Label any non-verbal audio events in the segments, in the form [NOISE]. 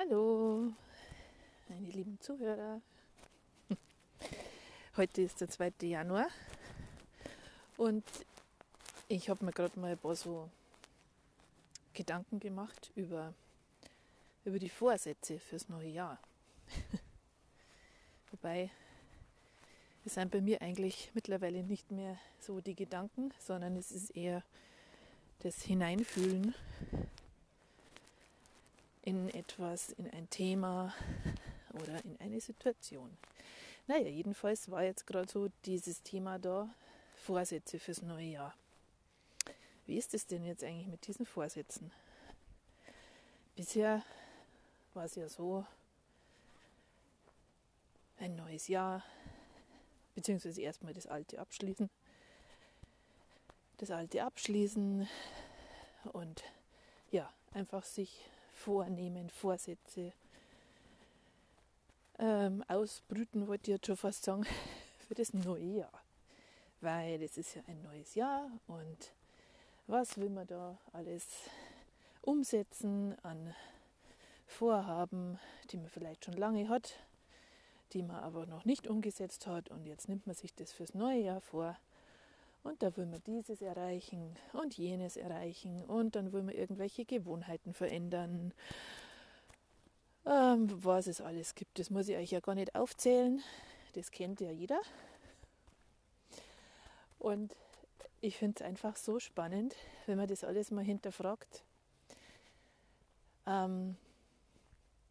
Hallo, meine lieben Zuhörer. [LAUGHS] Heute ist der 2. Januar und ich habe mir gerade mal ein paar so Gedanken gemacht über, über die Vorsätze fürs neue Jahr. [LAUGHS] Wobei es sind bei mir eigentlich mittlerweile nicht mehr so die Gedanken, sondern es ist eher das Hineinfühlen in etwas, in ein Thema [LAUGHS] oder in eine Situation. Naja, jedenfalls war jetzt gerade so dieses Thema da, Vorsätze fürs neue Jahr. Wie ist es denn jetzt eigentlich mit diesen Vorsätzen? Bisher war es ja so, ein neues Jahr, beziehungsweise erstmal das alte abschließen. Das alte abschließen und ja, einfach sich Vornehmen, Vorsätze ähm, ausbrüten, wollte ich jetzt schon fast sagen, [LAUGHS] für das neue Jahr. Weil es ist ja ein neues Jahr und was will man da alles umsetzen an Vorhaben, die man vielleicht schon lange hat, die man aber noch nicht umgesetzt hat und jetzt nimmt man sich das fürs neue Jahr vor und da will man dieses erreichen und jenes erreichen und dann will man irgendwelche Gewohnheiten verändern. Ähm, was es alles gibt, das muss ich euch ja gar nicht aufzählen. Das kennt ja jeder. Und ich finde es einfach so spannend, wenn man das alles mal hinterfragt. Ähm,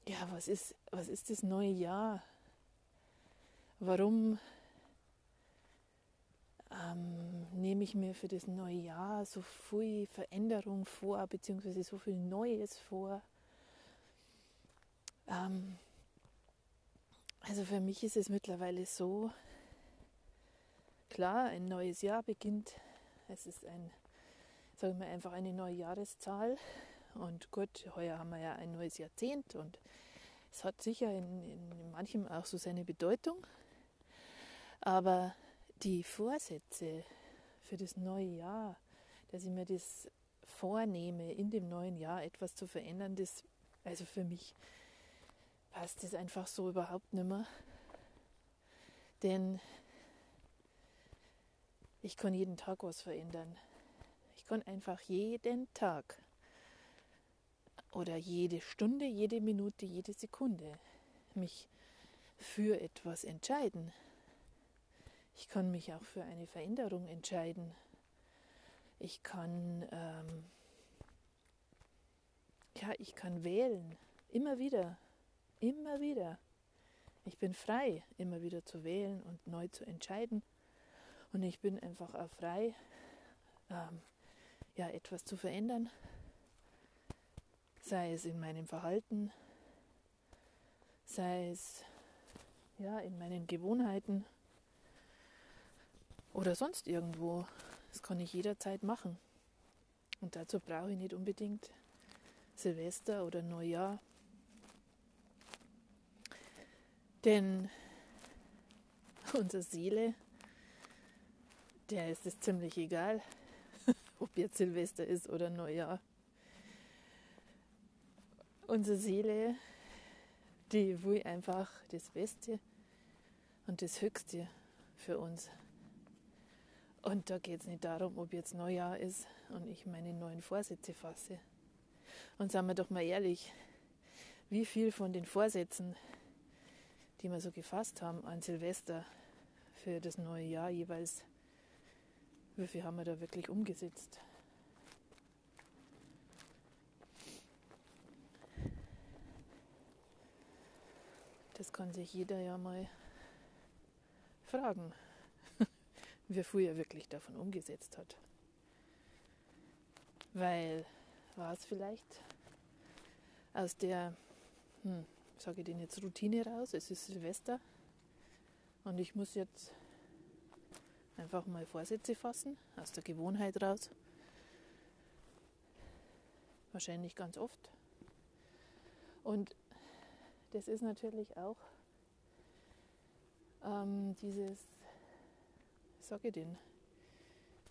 ja, was ist, was ist das neue Jahr? Warum ähm, nehme ich mir für das neue Jahr so viel Veränderung vor, beziehungsweise so viel Neues vor. Ähm, also für mich ist es mittlerweile so, klar, ein neues Jahr beginnt. Es ist ein, sagen wir einfach eine neue Jahreszahl. Und gut, heuer haben wir ja ein neues Jahrzehnt und es hat sicher in, in manchem auch so seine Bedeutung. Aber die Vorsätze für das neue Jahr, dass ich mir das vornehme, in dem neuen Jahr etwas zu verändern, das, also für mich passt das einfach so überhaupt nicht mehr. Denn ich kann jeden Tag was verändern. Ich kann einfach jeden Tag oder jede Stunde, jede Minute, jede Sekunde mich für etwas entscheiden. Ich kann mich auch für eine Veränderung entscheiden. Ich kann, ähm, ja, ich kann wählen. Immer wieder. Immer wieder. Ich bin frei, immer wieder zu wählen und neu zu entscheiden. Und ich bin einfach auch frei, ähm, ja, etwas zu verändern. Sei es in meinem Verhalten, sei es ja, in meinen Gewohnheiten oder sonst irgendwo. Das kann ich jederzeit machen. Und dazu brauche ich nicht unbedingt Silvester oder Neujahr. Denn unsere Seele, der ist es ziemlich egal, [LAUGHS] ob jetzt Silvester ist oder Neujahr. Unsere Seele, die will einfach das Beste und das Höchste für uns. Und da geht es nicht darum, ob jetzt Neujahr ist und ich meine neuen Vorsätze fasse. Und sagen wir doch mal ehrlich, wie viel von den Vorsätzen, die wir so gefasst haben an Silvester für das neue Jahr jeweils, wie viel haben wir da wirklich umgesetzt? Das kann sich jeder ja mal fragen wie viel er wirklich davon umgesetzt hat. Weil war es vielleicht aus der, hm, sage ich den jetzt, Routine raus, es ist Silvester und ich muss jetzt einfach mal Vorsätze fassen, aus der Gewohnheit raus. Wahrscheinlich ganz oft. Und das ist natürlich auch ähm, dieses sage ich denn,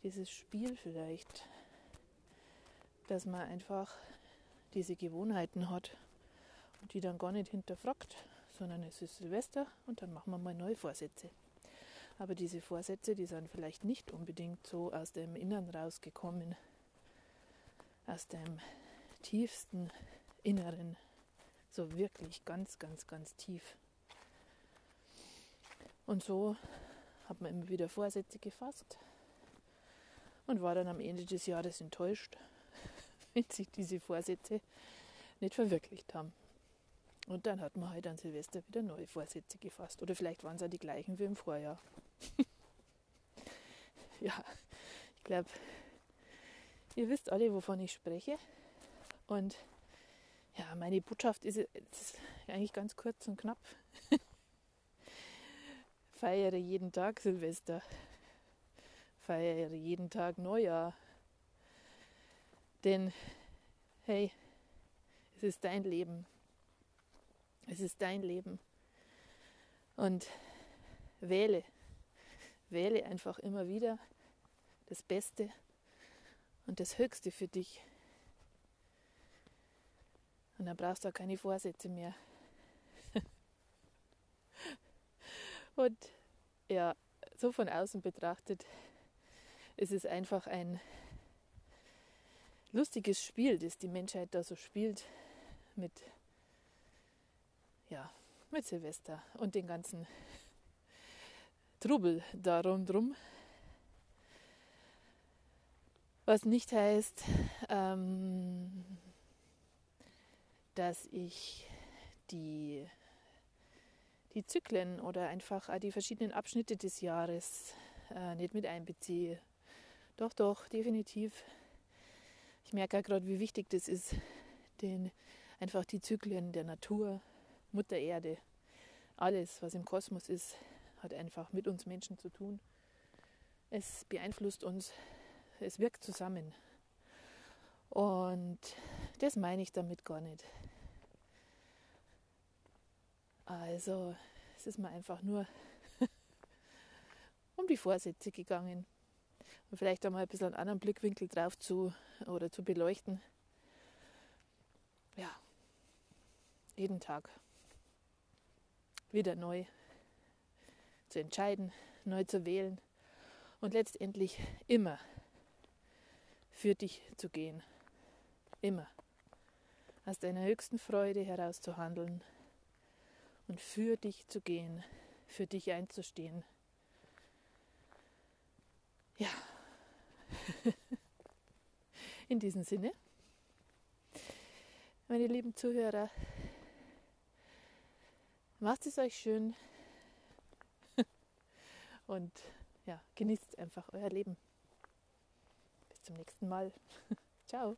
dieses Spiel vielleicht, dass man einfach diese Gewohnheiten hat die dann gar nicht hinterfragt, sondern es ist Silvester und dann machen wir mal neue Vorsätze. Aber diese Vorsätze, die sind vielleicht nicht unbedingt so aus dem Innern rausgekommen, aus dem tiefsten Inneren, so wirklich ganz, ganz, ganz tief. Und so hat man immer wieder Vorsätze gefasst und war dann am Ende des Jahres enttäuscht, [LAUGHS] wenn sich diese Vorsätze nicht verwirklicht haben. Und dann hat man halt an Silvester wieder neue Vorsätze gefasst. Oder vielleicht waren es auch die gleichen wie im Vorjahr. [LAUGHS] ja, ich glaube, ihr wisst alle, wovon ich spreche. Und ja, meine Botschaft ist, ist eigentlich ganz kurz und knapp. [LAUGHS] Feiere jeden Tag Silvester. Feiere jeden Tag Neujahr. Denn, hey, es ist dein Leben. Es ist dein Leben. Und wähle, wähle einfach immer wieder das Beste und das Höchste für dich. Und dann brauchst du auch keine Vorsätze mehr. Und ja, so von außen betrachtet, ist es einfach ein lustiges Spiel, das die Menschheit da so spielt mit ja, mit Silvester und den ganzen Trubel darum drum. Was nicht heißt, ähm, dass ich die, die Zyklen oder einfach die verschiedenen Abschnitte des Jahres äh, nicht mit einbeziehe. Doch, doch, definitiv. Ich merke gerade, wie wichtig das ist, den, einfach die Zyklen der Natur Mutter Erde, alles, was im Kosmos ist, hat einfach mit uns Menschen zu tun. Es beeinflusst uns, es wirkt zusammen. Und das meine ich damit gar nicht. Also, es ist mir einfach nur [LAUGHS] um die Vorsätze gegangen. Und vielleicht einmal ein bisschen einen anderen Blickwinkel drauf zu oder zu beleuchten. Ja, jeden Tag wieder neu zu entscheiden, neu zu wählen und letztendlich immer für dich zu gehen. Immer. Aus deiner höchsten Freude heraus zu handeln und für dich zu gehen, für dich einzustehen. Ja. [LAUGHS] In diesem Sinne, meine lieben Zuhörer, Macht es euch schön [LAUGHS] und ja, genießt einfach euer Leben. Bis zum nächsten Mal. [LAUGHS] Ciao.